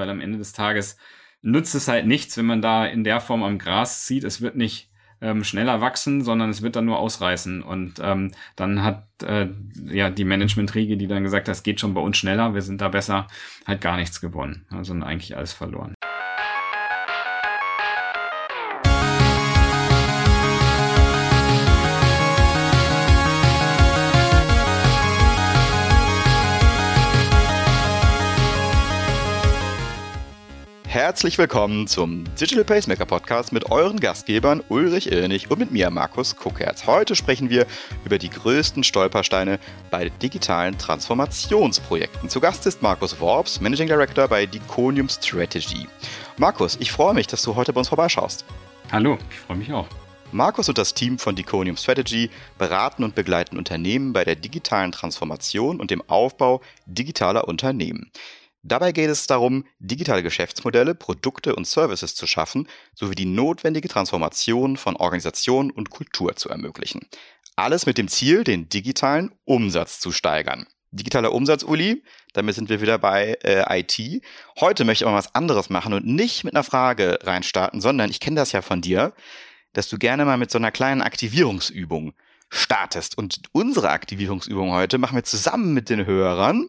weil am Ende des Tages nützt es halt nichts, wenn man da in der Form am Gras zieht. Es wird nicht ähm, schneller wachsen, sondern es wird dann nur ausreißen. Und ähm, dann hat äh, ja die Management-Riege, die dann gesagt hat, es geht schon bei uns schneller, wir sind da besser, halt gar nichts gewonnen, also eigentlich alles verloren. Herzlich willkommen zum Digital Pacemaker Podcast mit euren Gastgebern Ulrich Irnig und mit mir Markus Kuckertz. Heute sprechen wir über die größten Stolpersteine bei digitalen Transformationsprojekten. Zu Gast ist Markus Worps, Managing Director bei Diconium Strategy. Markus, ich freue mich, dass du heute bei uns vorbeischaust. Hallo, ich freue mich auch. Markus und das Team von Diconium Strategy beraten und begleiten Unternehmen bei der digitalen Transformation und dem Aufbau digitaler Unternehmen. Dabei geht es darum, digitale Geschäftsmodelle, Produkte und Services zu schaffen, sowie die notwendige Transformation von Organisation und Kultur zu ermöglichen. Alles mit dem Ziel, den digitalen Umsatz zu steigern. Digitaler Umsatz, Uli, damit sind wir wieder bei äh, IT. Heute möchte ich aber was anderes machen und nicht mit einer Frage reinstarten, sondern ich kenne das ja von dir, dass du gerne mal mit so einer kleinen Aktivierungsübung startest. Und unsere Aktivierungsübung heute machen wir zusammen mit den Hörern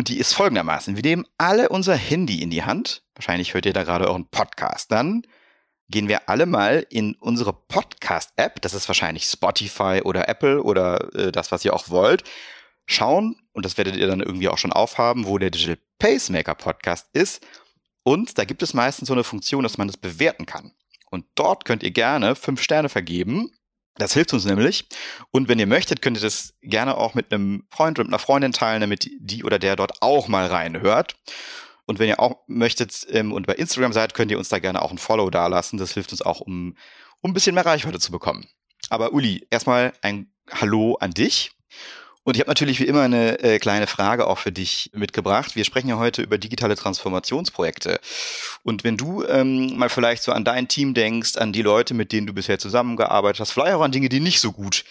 und die ist folgendermaßen. Wir nehmen alle unser Handy in die Hand. Wahrscheinlich hört ihr da gerade euren Podcast. Dann gehen wir alle mal in unsere Podcast-App. Das ist wahrscheinlich Spotify oder Apple oder äh, das, was ihr auch wollt. Schauen, und das werdet ihr dann irgendwie auch schon aufhaben, wo der Digital Pacemaker Podcast ist. Und da gibt es meistens so eine Funktion, dass man das bewerten kann. Und dort könnt ihr gerne fünf Sterne vergeben. Das hilft uns nämlich. Und wenn ihr möchtet, könnt ihr das gerne auch mit einem Freund oder mit einer Freundin teilen, damit die oder der dort auch mal reinhört. Und wenn ihr auch möchtet ähm, und bei Instagram seid, könnt ihr uns da gerne auch ein Follow dalassen. Das hilft uns auch, um, um ein bisschen mehr Reichweite zu bekommen. Aber Uli, erstmal ein Hallo an dich. Und ich habe natürlich wie immer eine äh, kleine Frage auch für dich mitgebracht. Wir sprechen ja heute über digitale Transformationsprojekte. Und wenn du ähm, mal vielleicht so an dein Team denkst, an die Leute, mit denen du bisher zusammengearbeitet hast, vielleicht auch an Dinge, die nicht so gut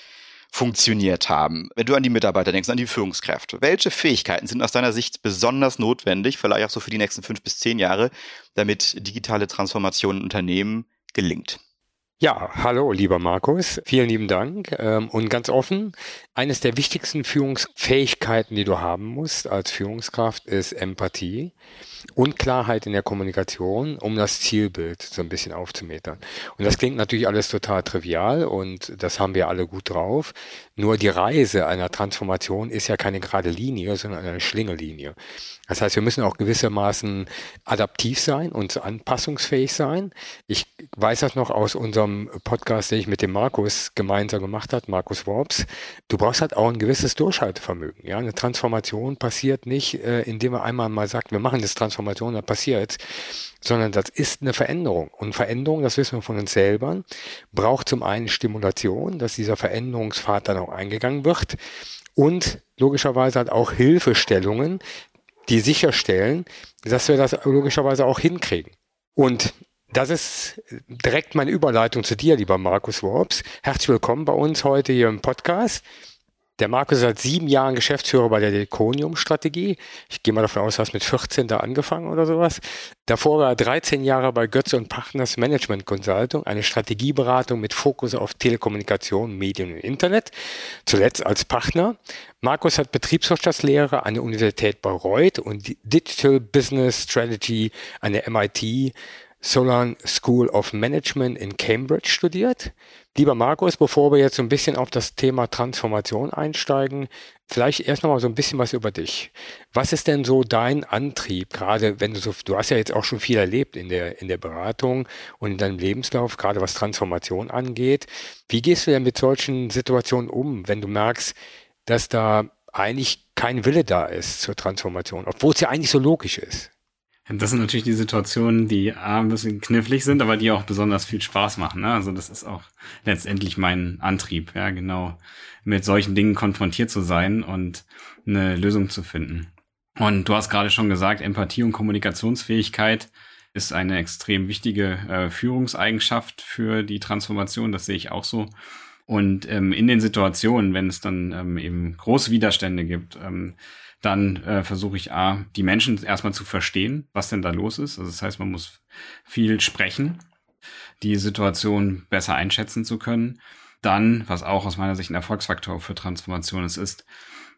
funktioniert haben. Wenn du an die Mitarbeiter denkst, an die Führungskräfte, welche Fähigkeiten sind aus deiner Sicht besonders notwendig, vielleicht auch so für die nächsten fünf bis zehn Jahre, damit digitale Transformation in Unternehmen gelingt? Ja, hallo, lieber Markus. Vielen lieben Dank. Ähm, und ganz offen, eines der wichtigsten Führungsfähigkeiten, die du haben musst als Führungskraft, ist Empathie und in der Kommunikation, um das Zielbild so ein bisschen aufzumetern. Und das klingt natürlich alles total trivial und das haben wir alle gut drauf. Nur die Reise einer Transformation ist ja keine gerade Linie, sondern eine Schlingerlinie. Das heißt, wir müssen auch gewissermaßen adaptiv sein und anpassungsfähig sein. Ich weiß das noch aus unserem Podcast, den ich mit dem Markus gemeinsam gemacht habe, Markus Worps. Du brauchst halt auch ein gewisses Durchhaltevermögen. Ja, eine Transformation passiert nicht, äh, indem man einmal mal sagt, wir machen das Transformation, dann passiert sondern das ist eine Veränderung. Und Veränderung, das wissen wir von uns selber, braucht zum einen Stimulation, dass dieser Veränderungspfad dann auch eingegangen wird und logischerweise halt auch Hilfestellungen, die sicherstellen, dass wir das logischerweise auch hinkriegen. Und das ist direkt meine Überleitung zu dir, lieber Markus Worps. Herzlich willkommen bei uns heute hier im Podcast. Der Markus ist seit sieben Jahren Geschäftsführer bei der Deconium-Strategie. Ich gehe mal davon aus, du hast mit 14 da angefangen oder sowas. Davor war er 13 Jahre bei Götze und Partners Management Consulting, eine Strategieberatung mit Fokus auf Telekommunikation, Medien und Internet. Zuletzt als Partner. Markus hat Betriebswirtschaftslehre an der Universität Bayreuth und Digital Business Strategy an der MIT Solon School of Management in Cambridge studiert. Lieber Markus, bevor wir jetzt so ein bisschen auf das Thema Transformation einsteigen, vielleicht erst noch mal so ein bisschen was über dich. Was ist denn so dein Antrieb, gerade wenn du so, du hast ja jetzt auch schon viel erlebt in der, in der Beratung und in deinem Lebenslauf, gerade was Transformation angeht. Wie gehst du denn mit solchen Situationen um, wenn du merkst, dass da eigentlich kein Wille da ist zur Transformation, obwohl es ja eigentlich so logisch ist? Das sind natürlich die Situationen, die A, ein bisschen knifflig sind, aber die auch besonders viel Spaß machen. Ne? Also das ist auch letztendlich mein Antrieb, ja, genau, mit solchen Dingen konfrontiert zu sein und eine Lösung zu finden. Und du hast gerade schon gesagt, Empathie und Kommunikationsfähigkeit ist eine extrem wichtige äh, Führungseigenschaft für die Transformation. Das sehe ich auch so. Und ähm, in den Situationen, wenn es dann ähm, eben große Widerstände gibt, ähm, dann äh, versuche ich A, die Menschen erstmal zu verstehen, was denn da los ist. Also das heißt, man muss viel sprechen, die Situation besser einschätzen zu können. Dann, was auch aus meiner Sicht ein Erfolgsfaktor für Transformation ist, ist,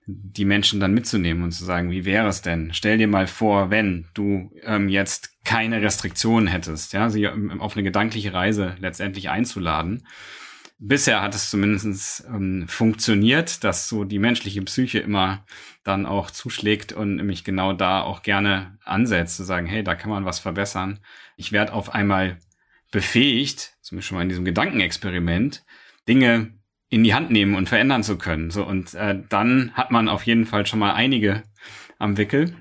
die Menschen dann mitzunehmen und zu sagen, wie wäre es denn? Stell dir mal vor, wenn du ähm, jetzt keine Restriktionen hättest, ja, sie auf eine gedankliche Reise letztendlich einzuladen. Bisher hat es zumindest ähm, funktioniert, dass so die menschliche Psyche immer dann auch zuschlägt und nämlich genau da auch gerne ansetzt, zu sagen, hey, da kann man was verbessern. Ich werde auf einmal befähigt, zumindest schon mal in diesem Gedankenexperiment, Dinge in die Hand nehmen und verändern zu können. So und äh, dann hat man auf jeden Fall schon mal einige am Wickel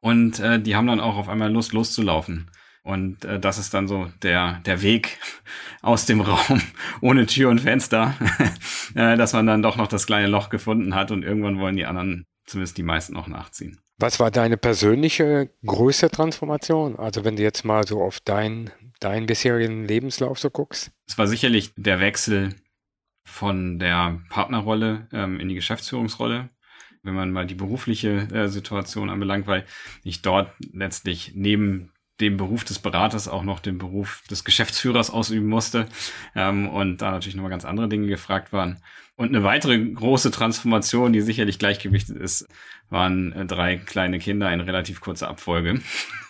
und äh, die haben dann auch auf einmal Lust loszulaufen. Und äh, das ist dann so der der Weg aus dem Raum ohne Tür und Fenster, äh, dass man dann doch noch das kleine Loch gefunden hat und irgendwann wollen die anderen, zumindest die meisten, noch nachziehen. Was war deine persönliche größte Transformation? Also wenn du jetzt mal so auf deinen deinen bisherigen Lebenslauf so guckst? Es war sicherlich der Wechsel von der Partnerrolle ähm, in die Geschäftsführungsrolle, wenn man mal die berufliche äh, Situation anbelangt, weil ich dort letztlich neben dem Beruf des Beraters auch noch den Beruf des Geschäftsführers ausüben musste ähm, und da natürlich nochmal ganz andere Dinge gefragt waren. Und eine weitere große Transformation, die sicherlich gleichgewichtet ist, waren äh, drei kleine Kinder in relativ kurzer Abfolge.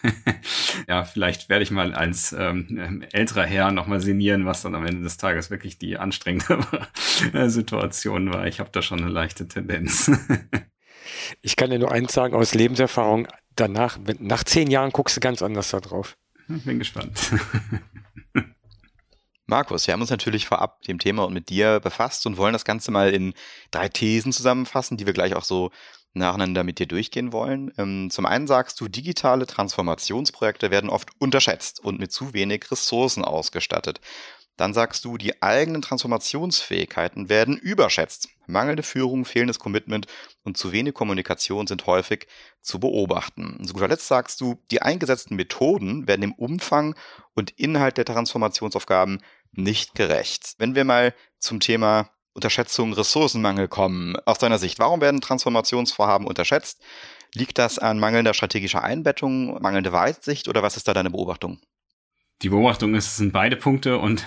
ja, vielleicht werde ich mal als ähm, älterer Herr nochmal sinnieren, was dann am Ende des Tages wirklich die anstrengende Situation war. Ich habe da schon eine leichte Tendenz. ich kann dir nur eins sagen aus Lebenserfahrung. Danach, nach zehn Jahren guckst du ganz anders da drauf. Bin gespannt. Markus, wir haben uns natürlich vorab dem Thema und mit dir befasst und wollen das Ganze mal in drei Thesen zusammenfassen, die wir gleich auch so nacheinander mit dir durchgehen wollen. Ähm, zum einen sagst du, digitale Transformationsprojekte werden oft unterschätzt und mit zu wenig Ressourcen ausgestattet. Dann sagst du, die eigenen Transformationsfähigkeiten werden überschätzt. Mangelnde Führung, fehlendes Commitment und zu wenig Kommunikation sind häufig zu beobachten. Zu guter Letzt sagst du, die eingesetzten Methoden werden im Umfang und Inhalt der Transformationsaufgaben nicht gerecht. Wenn wir mal zum Thema Unterschätzung, Ressourcenmangel kommen, aus deiner Sicht, warum werden Transformationsvorhaben unterschätzt? Liegt das an mangelnder strategischer Einbettung, mangelnde Weitsicht oder was ist da deine Beobachtung? Die Beobachtung ist, es sind beide Punkte und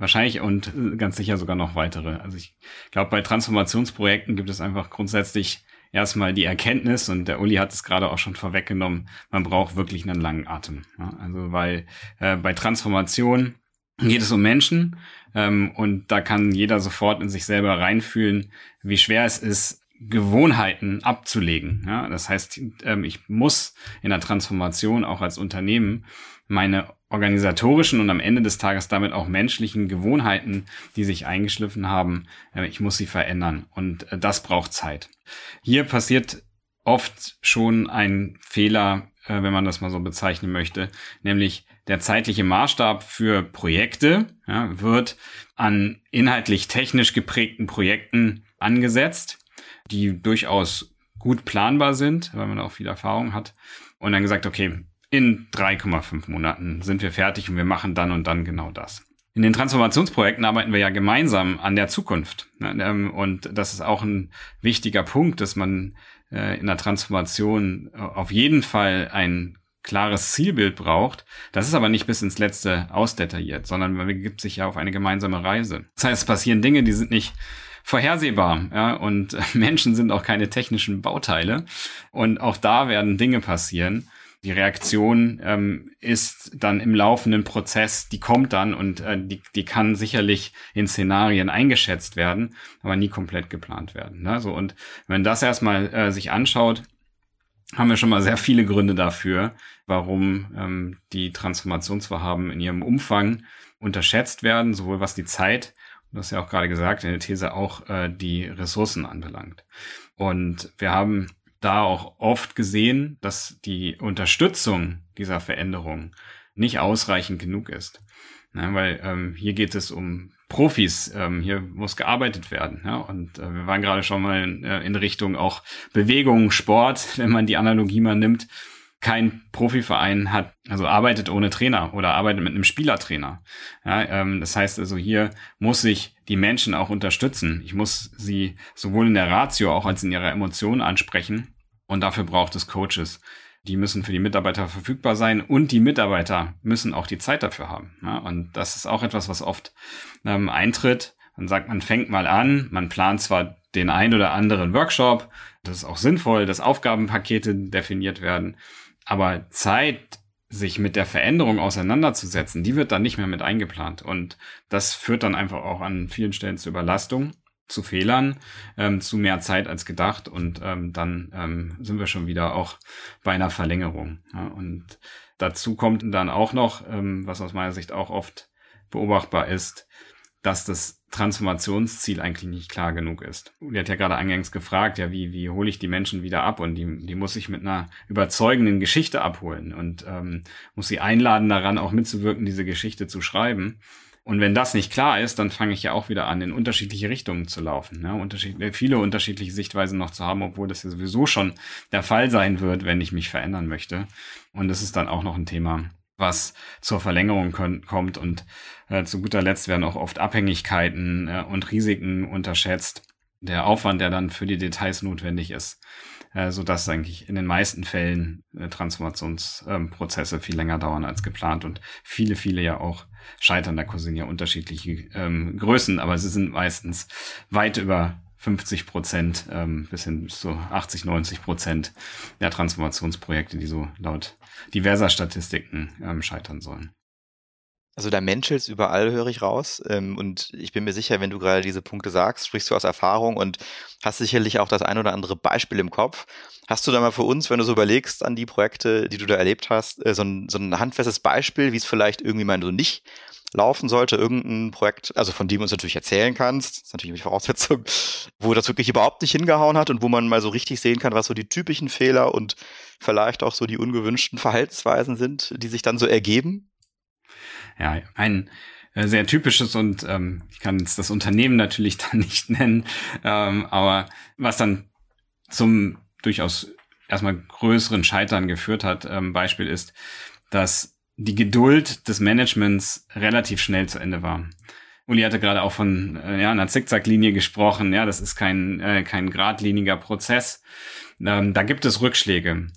wahrscheinlich und ganz sicher sogar noch weitere. Also ich glaube, bei Transformationsprojekten gibt es einfach grundsätzlich erstmal die Erkenntnis, und der Uli hat es gerade auch schon vorweggenommen, man braucht wirklich einen langen Atem. Ja, also weil äh, bei Transformation geht es um Menschen ähm, und da kann jeder sofort in sich selber reinfühlen, wie schwer es ist, Gewohnheiten abzulegen. Ja, das heißt, ähm, ich muss in der Transformation auch als Unternehmen meine organisatorischen und am Ende des Tages damit auch menschlichen Gewohnheiten, die sich eingeschliffen haben, äh, ich muss sie verändern und äh, das braucht Zeit. Hier passiert oft schon ein Fehler, äh, wenn man das mal so bezeichnen möchte, nämlich der zeitliche Maßstab für Projekte ja, wird an inhaltlich technisch geprägten Projekten angesetzt, die durchaus gut planbar sind, weil man auch viel Erfahrung hat. Und dann gesagt, okay, in 3,5 Monaten sind wir fertig und wir machen dann und dann genau das. In den Transformationsprojekten arbeiten wir ja gemeinsam an der Zukunft. Ähm, und das ist auch ein wichtiger Punkt, dass man äh, in der Transformation auf jeden Fall ein klares Zielbild braucht. Das ist aber nicht bis ins Letzte ausdetailliert, sondern man begibt sich ja auf eine gemeinsame Reise. Das heißt, es passieren Dinge, die sind nicht vorhersehbar, ja, und Menschen sind auch keine technischen Bauteile. Und auch da werden Dinge passieren, die Reaktion ähm, ist dann im laufenden Prozess, die kommt dann und äh, die, die kann sicherlich in Szenarien eingeschätzt werden, aber nie komplett geplant werden. Ne? So, und wenn das erstmal äh, sich anschaut, haben wir schon mal sehr viele Gründe dafür, warum ähm, die Transformationsvorhaben in ihrem Umfang unterschätzt werden, sowohl was die Zeit, du hast ja auch gerade gesagt, in der These auch äh, die Ressourcen anbelangt. Und wir haben da auch oft gesehen, dass die Unterstützung dieser Veränderung nicht ausreichend genug ist. Ja, weil ähm, hier geht es um Profis, ähm, hier muss gearbeitet werden. Ja? Und äh, wir waren gerade schon mal in, äh, in Richtung auch Bewegung, Sport, wenn man die Analogie mal nimmt. Kein Profiverein hat, also arbeitet ohne Trainer oder arbeitet mit einem Spielertrainer. Ja, ähm, das heißt also, hier muss ich die Menschen auch unterstützen. Ich muss sie sowohl in der Ratio auch als in ihrer Emotion ansprechen Und dafür braucht es Coaches. Die müssen für die Mitarbeiter verfügbar sein und die Mitarbeiter müssen auch die Zeit dafür haben. Ja, und das ist auch etwas, was oft ähm, eintritt. Man sagt, man fängt mal an, man plant zwar den ein oder anderen Workshop, das ist auch sinnvoll, dass Aufgabenpakete definiert werden, aber Zeit sich mit der Veränderung auseinanderzusetzen, die wird dann nicht mehr mit eingeplant. Und das führt dann einfach auch an vielen Stellen zu Überlastung, zu Fehlern, ähm, zu mehr Zeit als gedacht. Und ähm, dann ähm, sind wir schon wieder auch bei einer Verlängerung. Ja, und dazu kommt dann auch noch, ähm, was aus meiner Sicht auch oft beobachtbar ist, dass das Transformationsziel eigentlich nicht klar genug ist. Die hat ja gerade eingangs gefragt, ja, wie, wie hole ich die Menschen wieder ab? Und die, die muss ich mit einer überzeugenden Geschichte abholen und ähm, muss sie einladen, daran auch mitzuwirken, diese Geschichte zu schreiben. Und wenn das nicht klar ist, dann fange ich ja auch wieder an, in unterschiedliche Richtungen zu laufen. Ne? Unterschied viele unterschiedliche Sichtweisen noch zu haben, obwohl das ja sowieso schon der Fall sein wird, wenn ich mich verändern möchte. Und das ist dann auch noch ein Thema, was zur Verlängerung kommt. Und äh, zu guter Letzt werden auch oft Abhängigkeiten äh, und Risiken unterschätzt. Der Aufwand, der dann für die Details notwendig ist, äh, so dass eigentlich in den meisten Fällen äh, Transformationsprozesse viel länger dauern als geplant und viele, viele ja auch scheitern. Da kursieren ja unterschiedliche ähm, Größen, aber sie sind meistens weit über 50 Prozent ähm, bis hin zu 80, 90 Prozent der Transformationsprojekte, die so laut diverser Statistiken ähm, scheitern sollen. Also der Mensch ist überall, höre ich raus. Ähm, und ich bin mir sicher, wenn du gerade diese Punkte sagst, sprichst du aus Erfahrung und hast sicherlich auch das ein oder andere Beispiel im Kopf. Hast du da mal für uns, wenn du so überlegst an die Projekte, die du da erlebt hast, äh, so ein, so ein handfestes Beispiel, wie es vielleicht irgendwie mal so nicht laufen sollte, irgendein Projekt, also von dem du uns natürlich erzählen kannst, das ist natürlich die Voraussetzung, wo das wirklich überhaupt nicht hingehauen hat und wo man mal so richtig sehen kann, was so die typischen Fehler und vielleicht auch so die ungewünschten Verhaltensweisen sind, die sich dann so ergeben? Ja, ein äh, sehr typisches und ähm, ich kann jetzt das Unternehmen natürlich dann nicht nennen, ähm, aber was dann zum durchaus erstmal größeren Scheitern geführt hat, ähm, Beispiel ist, dass die Geduld des Managements relativ schnell zu Ende war. Uli hatte gerade auch von äh, ja, einer Zickzacklinie gesprochen. Ja, das ist kein, äh, kein geradliniger Prozess. Ähm, da gibt es Rückschläge.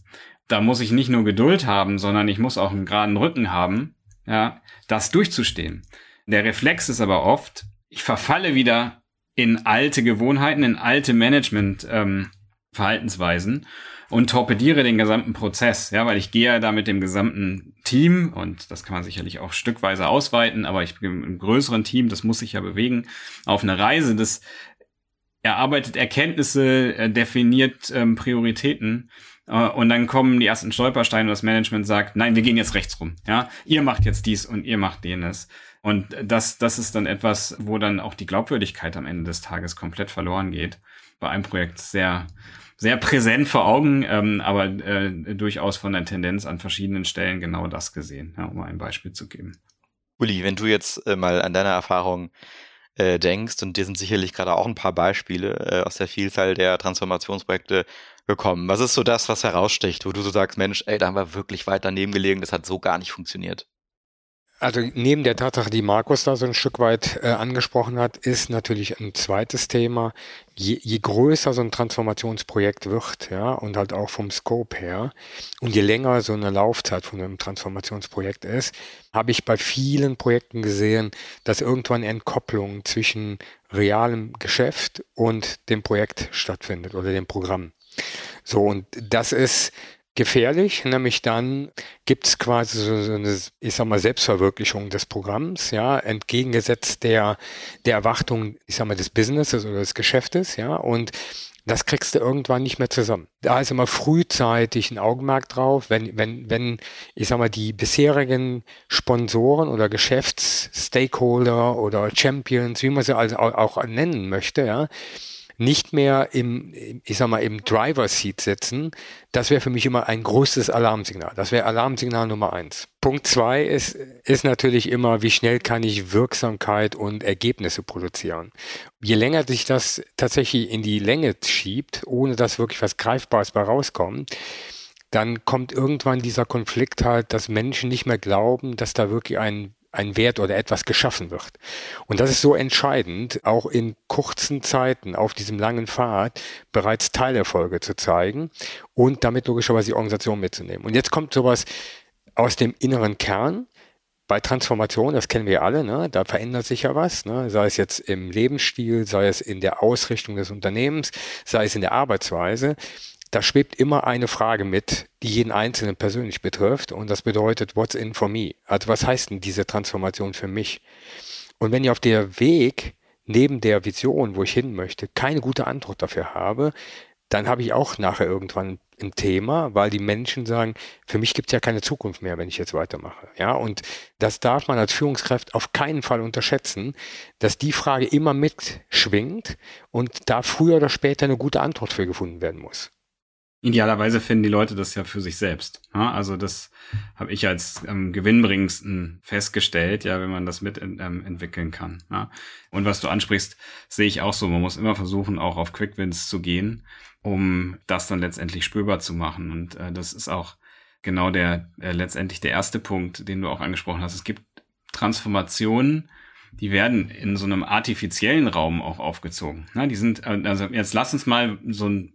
Da muss ich nicht nur Geduld haben, sondern ich muss auch einen geraden Rücken haben, ja, das durchzustehen. Der Reflex ist aber oft, ich verfalle wieder in alte Gewohnheiten, in alte Management-Verhaltensweisen ähm, und torpediere den gesamten Prozess, ja, weil ich gehe ja da mit dem gesamten Team und das kann man sicherlich auch stückweise ausweiten, aber ich bin im größeren Team, das muss sich ja bewegen, auf eine Reise, das erarbeitet Erkenntnisse, äh, definiert ähm, Prioritäten und dann kommen die ersten Stolpersteine und das Management sagt, nein, wir gehen jetzt rechts rum, ja, ihr macht jetzt dies und ihr macht jenes. Und das, das ist dann etwas, wo dann auch die Glaubwürdigkeit am Ende des Tages komplett verloren geht. Bei einem Projekt sehr, sehr präsent vor Augen, ähm, aber äh, durchaus von der Tendenz an verschiedenen Stellen genau das gesehen, ja, um ein Beispiel zu geben. Uli, wenn du jetzt äh, mal an deine Erfahrung äh, denkst, und dir sind sicherlich gerade auch ein paar Beispiele äh, aus der Vielzahl der Transformationsprojekte gekommen. Was ist so das, was heraussticht, wo du so sagst, Mensch, ey, da haben wir wirklich weit daneben gelegen, das hat so gar nicht funktioniert? Also neben der Tatsache, die Markus da so ein Stück weit äh, angesprochen hat, ist natürlich ein zweites Thema. Je, je größer so ein Transformationsprojekt wird, ja, und halt auch vom Scope her, und je länger so eine Laufzeit von einem Transformationsprojekt ist, habe ich bei vielen Projekten gesehen, dass irgendwann Entkopplung zwischen realem Geschäft und dem Projekt stattfindet oder dem Programm. So, und das ist gefährlich, nämlich dann gibt es quasi so eine, ich sag mal, Selbstverwirklichung des Programms, ja, entgegengesetzt der, der Erwartung, ich sag mal, des Businesses oder des Geschäftes, ja, und das kriegst du irgendwann nicht mehr zusammen. Da ist immer frühzeitig ein Augenmerk drauf, wenn, wenn, wenn, ich sag mal, die bisherigen Sponsoren oder Geschäftsstakeholder oder Champions, wie man sie also auch nennen möchte, ja, nicht mehr im, ich sag mal, im Driver Seat sitzen, das wäre für mich immer ein großes Alarmsignal. Das wäre Alarmsignal Nummer eins. Punkt zwei ist, ist natürlich immer, wie schnell kann ich Wirksamkeit und Ergebnisse produzieren. Je länger sich das tatsächlich in die Länge schiebt, ohne dass wirklich was Greifbares bei rauskommt, dann kommt irgendwann dieser Konflikt halt, dass Menschen nicht mehr glauben, dass da wirklich ein ein Wert oder etwas geschaffen wird. Und das ist so entscheidend, auch in kurzen Zeiten auf diesem langen Pfad bereits Teilerfolge zu zeigen und damit logischerweise die Organisation mitzunehmen. Und jetzt kommt sowas aus dem inneren Kern, bei Transformation, das kennen wir alle, ne? da verändert sich ja was, ne? sei es jetzt im Lebensstil, sei es in der Ausrichtung des Unternehmens, sei es in der Arbeitsweise. Da schwebt immer eine Frage mit, die jeden Einzelnen persönlich betrifft und das bedeutet, what's in for me? Also was heißt denn diese Transformation für mich? Und wenn ich auf der Weg neben der Vision, wo ich hin möchte, keine gute Antwort dafür habe, dann habe ich auch nachher irgendwann ein Thema, weil die Menschen sagen, für mich gibt es ja keine Zukunft mehr, wenn ich jetzt weitermache. Ja, und das darf man als Führungskraft auf keinen Fall unterschätzen, dass die Frage immer mitschwingt und da früher oder später eine gute Antwort für gefunden werden muss. Idealerweise finden die Leute das ja für sich selbst. Also das habe ich als ähm, gewinnbringendsten festgestellt, ja, wenn man das mit ähm, entwickeln kann. Ja. Und was du ansprichst, sehe ich auch so. Man muss immer versuchen, auch auf Quick Wins zu gehen um das dann letztendlich spürbar zu machen. Und äh, das ist auch genau der äh, letztendlich der erste Punkt, den du auch angesprochen hast. Es gibt Transformationen, die werden in so einem artifiziellen Raum auch aufgezogen. Na, die sind, äh, also jetzt lass uns mal so ein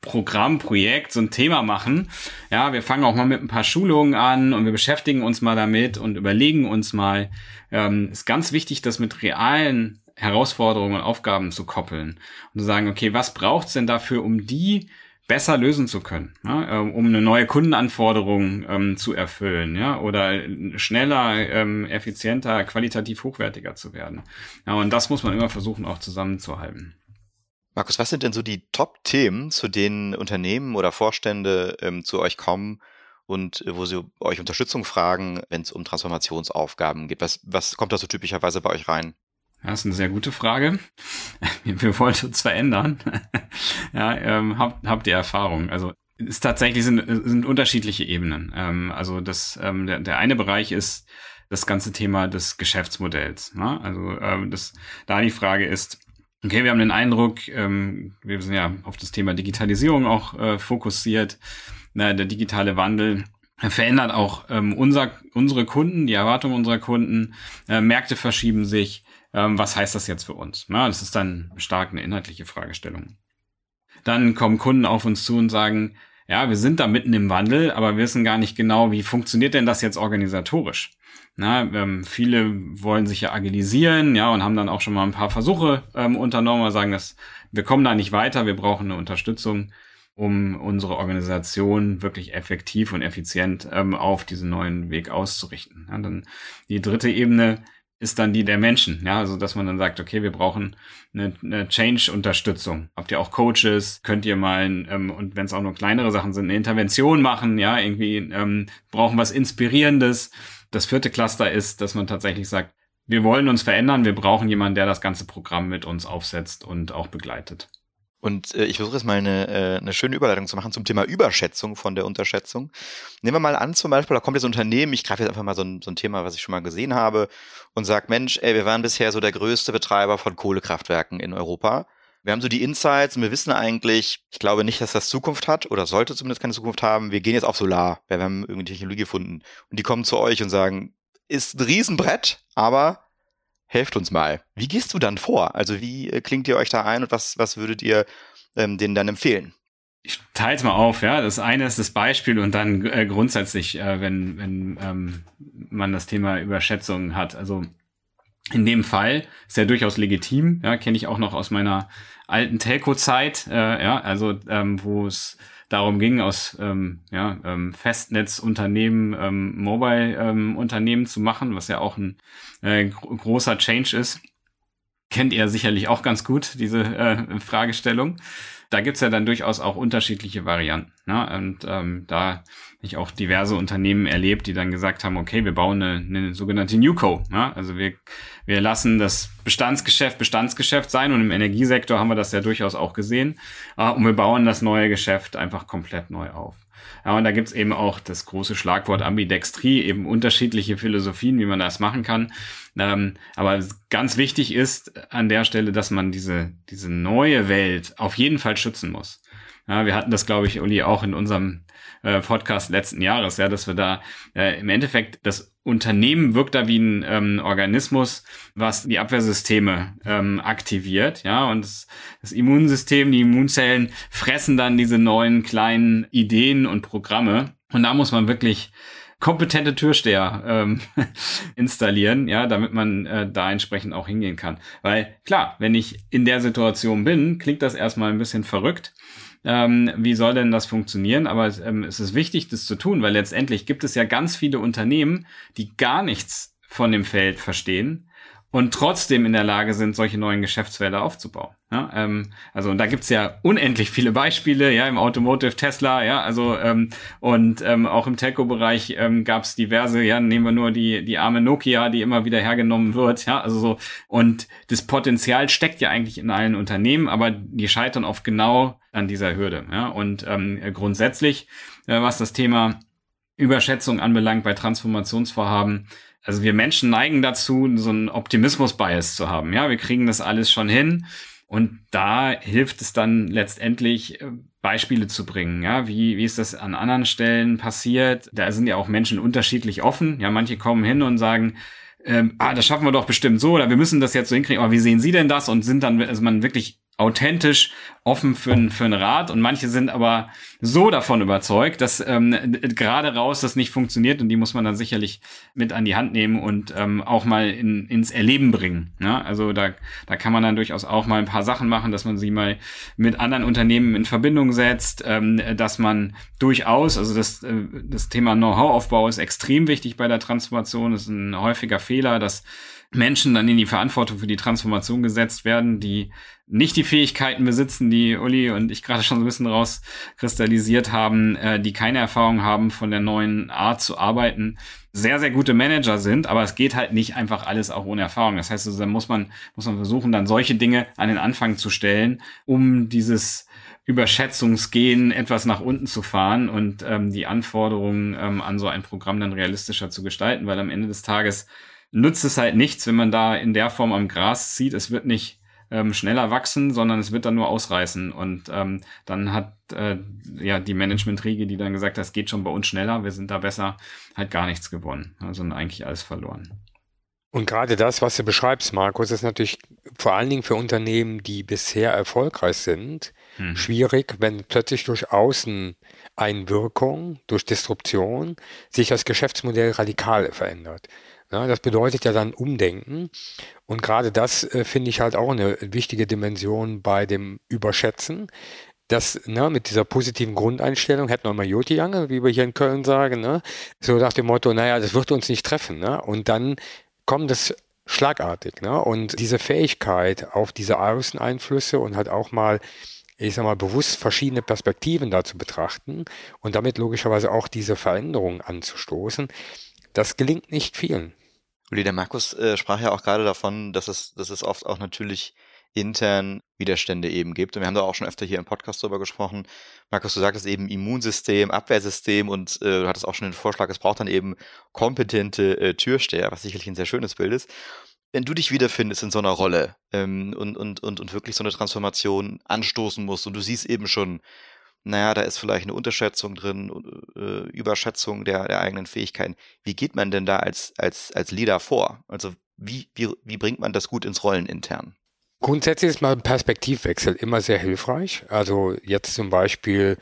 Programm, Projekt, so ein Thema machen. Ja, wir fangen auch mal mit ein paar Schulungen an und wir beschäftigen uns mal damit und überlegen uns mal. Ähm, ist ganz wichtig, das mit realen Herausforderungen und Aufgaben zu koppeln und zu sagen, okay, was braucht's denn dafür, um die besser lösen zu können, ja, ähm, um eine neue Kundenanforderung ähm, zu erfüllen, ja, oder schneller, ähm, effizienter, qualitativ hochwertiger zu werden. Ja, und das muss man immer versuchen, auch zusammenzuhalten. Markus, was sind denn so die Top-Themen, zu denen Unternehmen oder Vorstände ähm, zu euch kommen und äh, wo sie euch Unterstützung fragen, wenn es um Transformationsaufgaben geht? Was, was kommt da so typischerweise bei euch rein? Das ist eine sehr gute Frage. Wir wollen uns verändern. ja, ähm, habt, habt ihr Erfahrung? Also ist tatsächlich sind, sind unterschiedliche Ebenen. Ähm, also das, ähm, der, der eine Bereich ist das ganze Thema des Geschäftsmodells. Ne? Also ähm, das, da die Frage ist, okay, wir haben den Eindruck, ähm, wir sind ja auf das Thema Digitalisierung auch äh, fokussiert. Na, der digitale Wandel verändert auch ähm, unser, unsere Kunden, die Erwartungen unserer Kunden. Äh, Märkte verschieben sich ähm, was heißt das jetzt für uns? Na, das ist dann stark eine inhaltliche Fragestellung. Dann kommen Kunden auf uns zu und sagen, ja, wir sind da mitten im Wandel, aber wir wissen gar nicht genau, wie funktioniert denn das jetzt organisatorisch? Na, ähm, viele wollen sich ja agilisieren, ja, und haben dann auch schon mal ein paar Versuche ähm, unternommen, und sagen, dass wir kommen da nicht weiter, wir brauchen eine Unterstützung, um unsere Organisation wirklich effektiv und effizient ähm, auf diesen neuen Weg auszurichten. Ja, dann die dritte Ebene ist dann die der Menschen. Ja, also dass man dann sagt, okay, wir brauchen eine, eine Change-Unterstützung. Habt ihr auch Coaches? Könnt ihr mal, ähm, und wenn es auch nur kleinere Sachen sind, eine Intervention machen? Ja, irgendwie ähm, brauchen was Inspirierendes. Das vierte Cluster ist, dass man tatsächlich sagt, wir wollen uns verändern, wir brauchen jemanden, der das ganze Programm mit uns aufsetzt und auch begleitet. Und äh, ich versuche jetzt mal eine, äh, eine schöne Überleitung zu machen zum Thema Überschätzung von der Unterschätzung. Nehmen wir mal an, zum Beispiel, da kommt jetzt ein Unternehmen, ich greife jetzt einfach mal so ein, so ein Thema, was ich schon mal gesehen habe, und sagt, Mensch, ey, wir waren bisher so der größte Betreiber von Kohlekraftwerken in Europa. Wir haben so die Insights und wir wissen eigentlich, ich glaube nicht, dass das Zukunft hat oder sollte zumindest keine Zukunft haben. Wir gehen jetzt auf Solar, weil wir haben irgendwie Technologie gefunden. Und die kommen zu euch und sagen, ist ein Riesenbrett, aber helft uns mal. Wie gehst du dann vor? Also wie äh, klingt ihr euch da ein und was, was würdet ihr ähm, denen dann empfehlen? Ich teile es mal auf, ja. Das eine ist das Beispiel und dann äh, grundsätzlich, äh, wenn, wenn ähm, man das Thema Überschätzung hat. Also in dem Fall ist ja durchaus legitim, ja, kenne ich auch noch aus meiner alten Telco-Zeit, äh, ja, also ähm, wo es darum ging, aus ähm, ja, ähm, Festnetzunternehmen ähm, Mobile-Unternehmen ähm, zu machen, was ja auch ein äh, großer Change ist. Kennt ihr sicherlich auch ganz gut, diese äh, Fragestellung da gibt's ja dann durchaus auch unterschiedliche Varianten. Ne? Und ähm, da ich auch diverse Unternehmen erlebt, die dann gesagt haben, okay, wir bauen eine, eine sogenannte Newco. Ne? Also wir, wir lassen das Bestandsgeschäft Bestandsgeschäft sein und im Energiesektor haben wir das ja durchaus auch gesehen. Äh, und wir bauen das neue Geschäft einfach komplett neu auf. Ja, und da gibt's eben auch das große Schlagwort Ambidextrie, eben unterschiedliche Philosophien, wie man das machen kann. Ähm, aber ganz wichtig ist an der Stelle, dass man diese, diese neue Welt auf jeden Fall schützen muss. Ja, wir hatten das, glaube ich, Uli, auch in unserem äh, Podcast letzten Jahres, ja, dass wir da äh, im Endeffekt das Unternehmen wirkt da wie ein ähm, Organismus, was die Abwehrsysteme ähm, aktiviert, ja, und das, das Immunsystem, die Immunzellen fressen dann diese neuen kleinen Ideen und Programme. Und da muss man wirklich kompetente Türsteher ähm, installieren, ja, damit man äh, da entsprechend auch hingehen kann. Weil klar, wenn ich in der Situation bin, klingt das erstmal ein bisschen verrückt. Ähm, wie soll denn das funktionieren? Aber ähm, es ist wichtig, das zu tun, weil letztendlich gibt es ja ganz viele Unternehmen, die gar nichts von dem Feld verstehen und trotzdem in der Lage sind, solche neuen Geschäftsfelder aufzubauen. Ja, ähm, also und da gibt's ja unendlich viele Beispiele, ja, im Automotive Tesla, ja, also ähm, und ähm, auch im Telco-Bereich ähm, gab diverse, ja, nehmen wir nur die, die arme Nokia, die immer wieder hergenommen wird, ja, also so, und das Potenzial steckt ja eigentlich in allen Unternehmen, aber die scheitern oft genau an dieser Hürde, ja, und ähm, grundsätzlich, äh, was das Thema Überschätzung anbelangt bei Transformationsvorhaben, also wir Menschen neigen dazu, so einen Optimismus-Bias zu haben. Ja, wir kriegen das alles schon hin. Und da hilft es dann letztendlich, äh, Beispiele zu bringen. Ja, wie, wie ist das an anderen Stellen passiert? Da sind ja auch Menschen unterschiedlich offen. Ja, manche kommen hin und sagen, ähm, ah, das schaffen wir doch bestimmt so oder wir müssen das jetzt so hinkriegen. Aber wie sehen Sie denn das? Und sind dann, also man wirklich authentisch offen für, ein, für einen Rat und manche sind aber so davon überzeugt, dass ähm, gerade raus das nicht funktioniert und die muss man dann sicherlich mit an die Hand nehmen und ähm, auch mal in, ins Erleben bringen. Ne? Also da, da kann man dann durchaus auch mal ein paar Sachen machen, dass man sie mal mit anderen Unternehmen in Verbindung setzt, ähm, dass man durchaus, also das, äh, das Thema Know-how-Aufbau ist extrem wichtig bei der Transformation, das ist ein häufiger Fehler, dass Menschen dann in die Verantwortung für die Transformation gesetzt werden, die nicht die Fähigkeiten besitzen, die Uli und ich gerade schon so ein bisschen rauskristallisiert haben, äh, die keine Erfahrung haben von der neuen Art zu arbeiten, sehr, sehr gute Manager sind, aber es geht halt nicht einfach alles auch ohne Erfahrung. Das heißt, also, dann muss man, muss man versuchen, dann solche Dinge an den Anfang zu stellen, um dieses Überschätzungsgehen etwas nach unten zu fahren und ähm, die Anforderungen ähm, an so ein Programm dann realistischer zu gestalten, weil am Ende des Tages nützt es halt nichts, wenn man da in der Form am Gras zieht. Es wird nicht ähm, schneller wachsen, sondern es wird dann nur ausreißen. Und ähm, dann hat äh, ja die Management-Riege, die dann gesagt hat, es geht schon bei uns schneller, wir sind da besser, halt gar nichts gewonnen, also eigentlich alles verloren. Und gerade das, was du beschreibst, Markus, ist natürlich vor allen Dingen für Unternehmen, die bisher erfolgreich sind, hm. schwierig, wenn plötzlich durch Außeneinwirkung, durch Disruption sich das Geschäftsmodell radikal verändert. Ja, das bedeutet ja dann Umdenken. Und gerade das äh, finde ich halt auch eine wichtige Dimension bei dem Überschätzen. Das ne, mit dieser positiven Grundeinstellung hätten wir mal Joti Jange, wie wir hier in Köln sagen, ne? so nach dem Motto, naja, das wird uns nicht treffen. Ne? Und dann kommt das schlagartig. Ne? Und diese Fähigkeit auf diese Außeneinflüsse und halt auch mal ich sag mal, bewusst verschiedene Perspektiven da zu betrachten und damit logischerweise auch diese Veränderungen anzustoßen, das gelingt nicht vielen. Uli, der Markus äh, sprach ja auch gerade davon, dass es, dass es oft auch natürlich intern Widerstände eben gibt. Und wir haben da auch schon öfter hier im Podcast drüber gesprochen. Markus, du sagtest eben Immunsystem, Abwehrsystem und äh, du hattest auch schon den Vorschlag, es braucht dann eben kompetente äh, Türsteher, was sicherlich ein sehr schönes Bild ist. Wenn du dich wiederfindest in so einer Rolle ähm, und, und, und, und wirklich so eine Transformation anstoßen musst und du siehst eben schon, naja, da ist vielleicht eine Unterschätzung drin, äh, Überschätzung der, der eigenen Fähigkeiten. Wie geht man denn da als, als, als Leader vor? Also wie, wie, wie bringt man das gut ins Rollen intern? Grundsätzlich ist mal ein Perspektivwechsel immer sehr hilfreich. Also jetzt zum Beispiel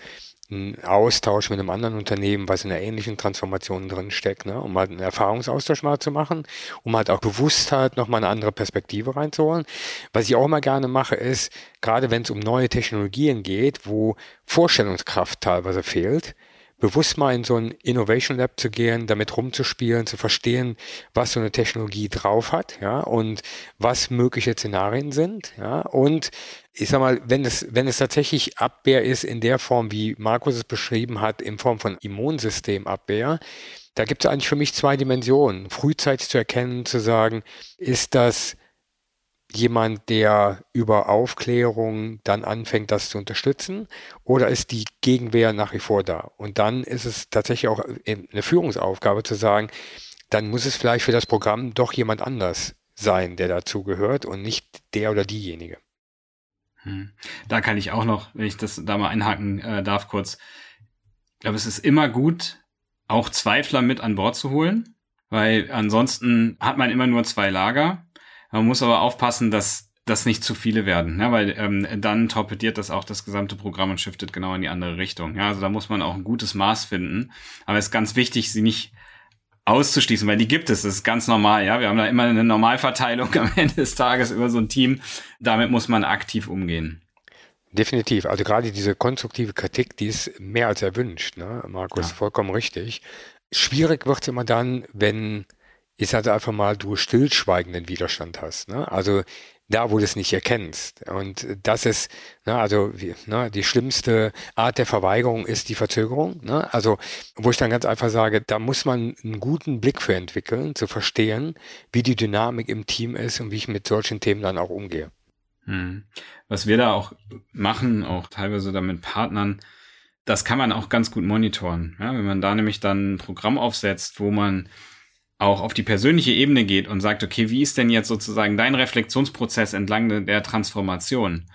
einen Austausch mit einem anderen Unternehmen, was in einer ähnlichen Transformation drin steckt, ne? um halt einen Erfahrungsaustausch mal zu machen, um halt auch bewusst halt nochmal eine andere Perspektive reinzuholen. Was ich auch immer gerne mache, ist, gerade wenn es um neue Technologien geht, wo Vorstellungskraft teilweise fehlt, bewusst mal in so ein Innovation Lab zu gehen, damit rumzuspielen, zu verstehen, was so eine Technologie drauf hat, ja, und was mögliche Szenarien sind, ja, und ich sag mal, wenn es, wenn es tatsächlich Abwehr ist in der Form, wie Markus es beschrieben hat, in Form von Immunsystemabwehr, da gibt es eigentlich für mich zwei Dimensionen. Frühzeitig zu erkennen, zu sagen, ist das jemand, der über Aufklärung dann anfängt, das zu unterstützen? Oder ist die Gegenwehr nach wie vor da? Und dann ist es tatsächlich auch eine Führungsaufgabe zu sagen, dann muss es vielleicht für das Programm doch jemand anders sein, der dazugehört und nicht der oder diejenige. Hm. Da kann ich auch noch, wenn ich das da mal einhaken äh, darf, kurz glaube, es ist immer gut, auch Zweifler mit an Bord zu holen, weil ansonsten hat man immer nur zwei Lager. Man muss aber aufpassen, dass das nicht zu viele werden, ne? weil ähm, dann torpediert das auch das gesamte Programm und shiftet genau in die andere Richtung. Ja, also da muss man auch ein gutes Maß finden. Aber es ist ganz wichtig, sie nicht auszuschließen, weil die gibt es. Das ist ganz normal. Ja, wir haben da immer eine Normalverteilung am Ende des Tages über so ein Team. Damit muss man aktiv umgehen. Definitiv. Also gerade diese konstruktive Kritik, die ist mehr als erwünscht. Ne? Markus, ja. vollkommen richtig. Schwierig wird es immer dann, wenn ich sage einfach mal, du stillschweigenden Widerstand hast. Ne? Also da, wo du es nicht erkennst. Und das ist, ne, also ne, die schlimmste Art der Verweigerung ist die Verzögerung. Ne? Also wo ich dann ganz einfach sage, da muss man einen guten Blick für entwickeln, zu verstehen, wie die Dynamik im Team ist und wie ich mit solchen Themen dann auch umgehe. Hm. Was wir da auch machen, auch teilweise da mit Partnern, das kann man auch ganz gut monitoren. Ja, wenn man da nämlich dann ein Programm aufsetzt, wo man auch auf die persönliche Ebene geht und sagt, okay, wie ist denn jetzt sozusagen dein Reflexionsprozess entlang der Transformation?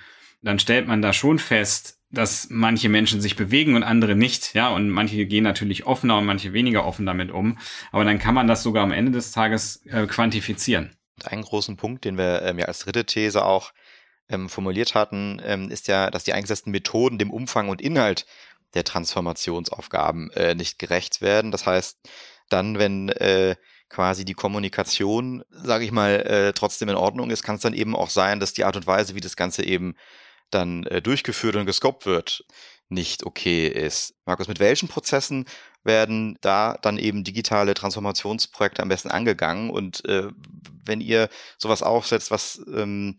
Dann stellt man da schon fest, dass manche Menschen sich bewegen und andere nicht, ja, und manche gehen natürlich offener und manche weniger offen damit um. Aber dann kann man das sogar am Ende des Tages äh, quantifizieren. Einen großen Punkt, den wir ähm, ja als dritte These auch ähm, formuliert hatten, ähm, ist ja, dass die eingesetzten Methoden dem Umfang und Inhalt der Transformationsaufgaben äh, nicht gerecht werden. Das heißt, dann, wenn äh, quasi die Kommunikation, sage ich mal, äh, trotzdem in Ordnung ist, kann es dann eben auch sein, dass die Art und Weise, wie das Ganze eben dann äh, durchgeführt und gescopt wird, nicht okay ist. Markus, mit welchen Prozessen werden da dann eben digitale Transformationsprojekte am besten angegangen? Und äh, wenn ihr sowas aufsetzt, was ähm,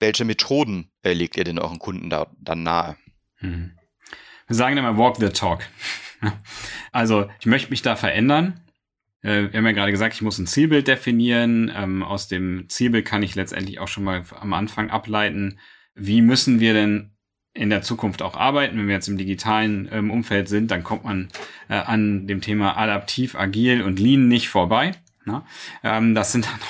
welche Methoden äh, legt ihr denn euren Kunden da dann nahe? Hm. Wir sagen immer Walk the Talk. also ich möchte mich da verändern äh, wir haben ja gerade gesagt, ich muss ein Zielbild definieren. Ähm, aus dem Zielbild kann ich letztendlich auch schon mal am Anfang ableiten, wie müssen wir denn in der Zukunft auch arbeiten. Wenn wir jetzt im digitalen ähm, Umfeld sind, dann kommt man äh, an dem Thema adaptiv, agil und lean nicht vorbei. Ne? Ähm, das sind dann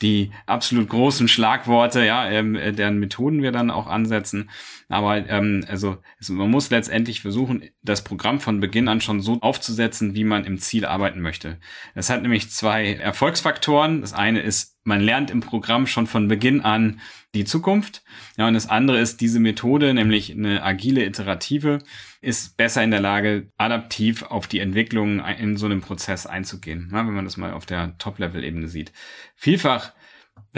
die absolut großen Schlagworte, ja, ähm, deren Methoden wir dann auch ansetzen. Aber ähm, also, also man muss letztendlich versuchen, das Programm von Beginn an schon so aufzusetzen, wie man im Ziel arbeiten möchte. Es hat nämlich zwei Erfolgsfaktoren. Das eine ist, man lernt im Programm schon von Beginn an die Zukunft. Ja, und das andere ist diese Methode, nämlich eine agile Iterative, ist besser in der Lage, adaptiv auf die Entwicklung in so einem Prozess einzugehen, ja, wenn man das mal auf der Top-Level-Ebene sieht. Vielfach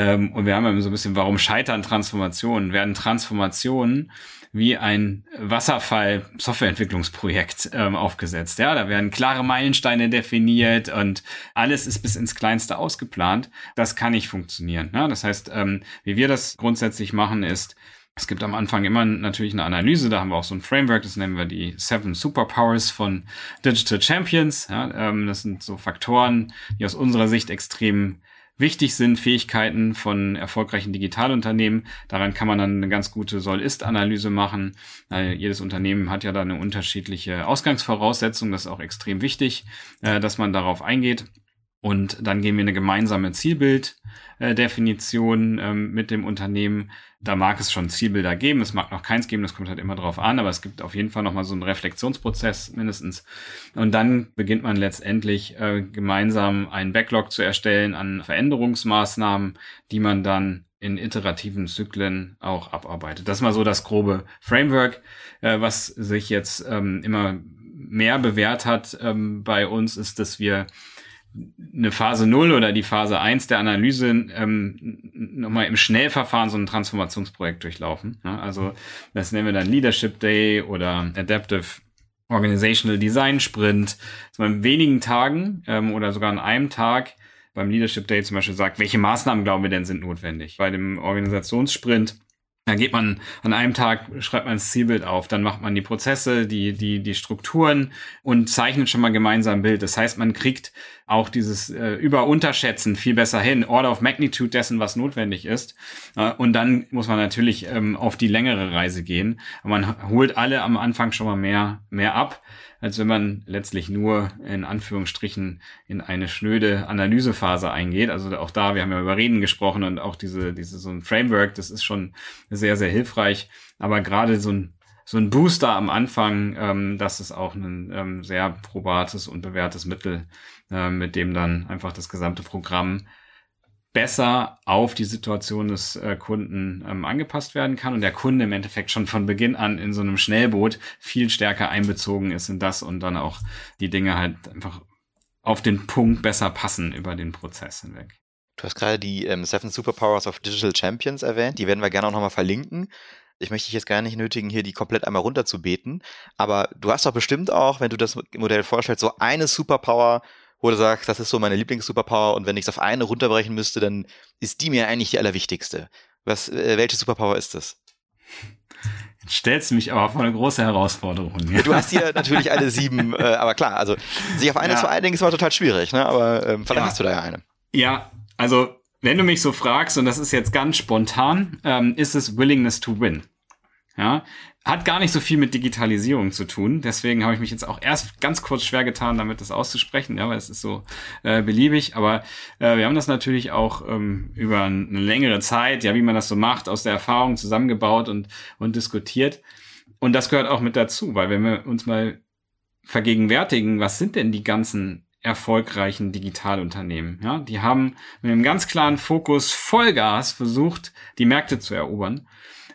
ähm, und wir haben ja so ein bisschen, warum scheitern Transformationen? Werden Transformationen wie ein Wasserfall-Softwareentwicklungsprojekt ähm, aufgesetzt. Ja, da werden klare Meilensteine definiert und alles ist bis ins Kleinste ausgeplant. Das kann nicht funktionieren. Ja? Das heißt, ähm, wie wir das grundsätzlich machen, ist, es gibt am Anfang immer natürlich eine Analyse, da haben wir auch so ein Framework, das nennen wir die Seven Superpowers von Digital Champions. Ja, ähm, das sind so Faktoren, die aus unserer Sicht extrem wichtig sind, Fähigkeiten von erfolgreichen Digitalunternehmen. Daran kann man dann eine ganz gute Soll-Ist-Analyse machen. Äh, jedes Unternehmen hat ja da eine unterschiedliche Ausgangsvoraussetzung. Das ist auch extrem wichtig, äh, dass man darauf eingeht. Und dann gehen wir eine gemeinsame Zielbilddefinition ähm, mit dem Unternehmen. Da mag es schon Zielbilder geben, es mag noch keins geben, das kommt halt immer drauf an, aber es gibt auf jeden Fall nochmal so einen Reflexionsprozess mindestens. Und dann beginnt man letztendlich äh, gemeinsam einen Backlog zu erstellen an Veränderungsmaßnahmen, die man dann in iterativen Zyklen auch abarbeitet. Das ist mal so das grobe Framework, äh, was sich jetzt ähm, immer mehr bewährt hat ähm, bei uns, ist, dass wir eine Phase 0 oder die Phase 1 der Analyse ähm, nochmal im Schnellverfahren so ein Transformationsprojekt durchlaufen. Ne? Also das nennen wir dann Leadership Day oder Adaptive Organizational Design Sprint, dass man in wenigen Tagen ähm, oder sogar an einem Tag beim Leadership Day zum Beispiel sagt, welche Maßnahmen glauben wir denn sind notwendig. Bei dem Organisationssprint dann geht man an einem Tag, schreibt man das Zielbild auf, dann macht man die Prozesse, die, die, die Strukturen und zeichnet schon mal gemeinsam ein Bild. Das heißt, man kriegt auch dieses äh, Über-Unterschätzen viel besser hin, Order of Magnitude dessen, was notwendig ist. Äh, und dann muss man natürlich ähm, auf die längere Reise gehen. man holt alle am Anfang schon mal mehr, mehr ab als wenn man letztlich nur in Anführungsstrichen in eine schnöde Analysephase eingeht. Also auch da, wir haben ja über Reden gesprochen und auch diese, diese so ein Framework, das ist schon sehr, sehr hilfreich. Aber gerade so ein so ein Booster am Anfang, ähm, das ist auch ein ähm, sehr probates und bewährtes Mittel, äh, mit dem dann einfach das gesamte Programm besser auf die Situation des äh, Kunden ähm, angepasst werden kann und der Kunde im Endeffekt schon von Beginn an in so einem Schnellboot viel stärker einbezogen ist in das und dann auch die Dinge halt einfach auf den Punkt besser passen über den Prozess hinweg. Du hast gerade die ähm, Seven Superpowers of Digital Champions erwähnt, die werden wir gerne auch nochmal verlinken. Ich möchte dich jetzt gar nicht nötigen, hier die komplett einmal runterzubeten, aber du hast doch bestimmt auch, wenn du das Modell vorstellst, so eine Superpower, wo du sagst, das ist so meine Lieblings-Superpower und wenn ich es auf eine runterbrechen müsste, dann ist die mir eigentlich die allerwichtigste. Was, äh, welche Superpower ist das? Jetzt stellst du mich aber vor eine große Herausforderung. Ja, du hast hier natürlich alle sieben, äh, aber klar, also sich auf eine ja. zu einigen ist mal total schwierig, ne? aber ähm, vielleicht ja. hast du da ja eine. Ja, also wenn du mich so fragst, und das ist jetzt ganz spontan, ähm, ist es Willingness to Win. Ja, hat gar nicht so viel mit Digitalisierung zu tun. Deswegen habe ich mich jetzt auch erst ganz kurz schwer getan, damit das auszusprechen, ja, weil es ist so äh, beliebig. Aber äh, wir haben das natürlich auch ähm, über eine längere Zeit, ja, wie man das so macht, aus der Erfahrung zusammengebaut und, und diskutiert. Und das gehört auch mit dazu, weil wenn wir uns mal vergegenwärtigen, was sind denn die ganzen erfolgreichen Digitalunternehmen? Ja, die haben mit einem ganz klaren Fokus Vollgas versucht, die Märkte zu erobern.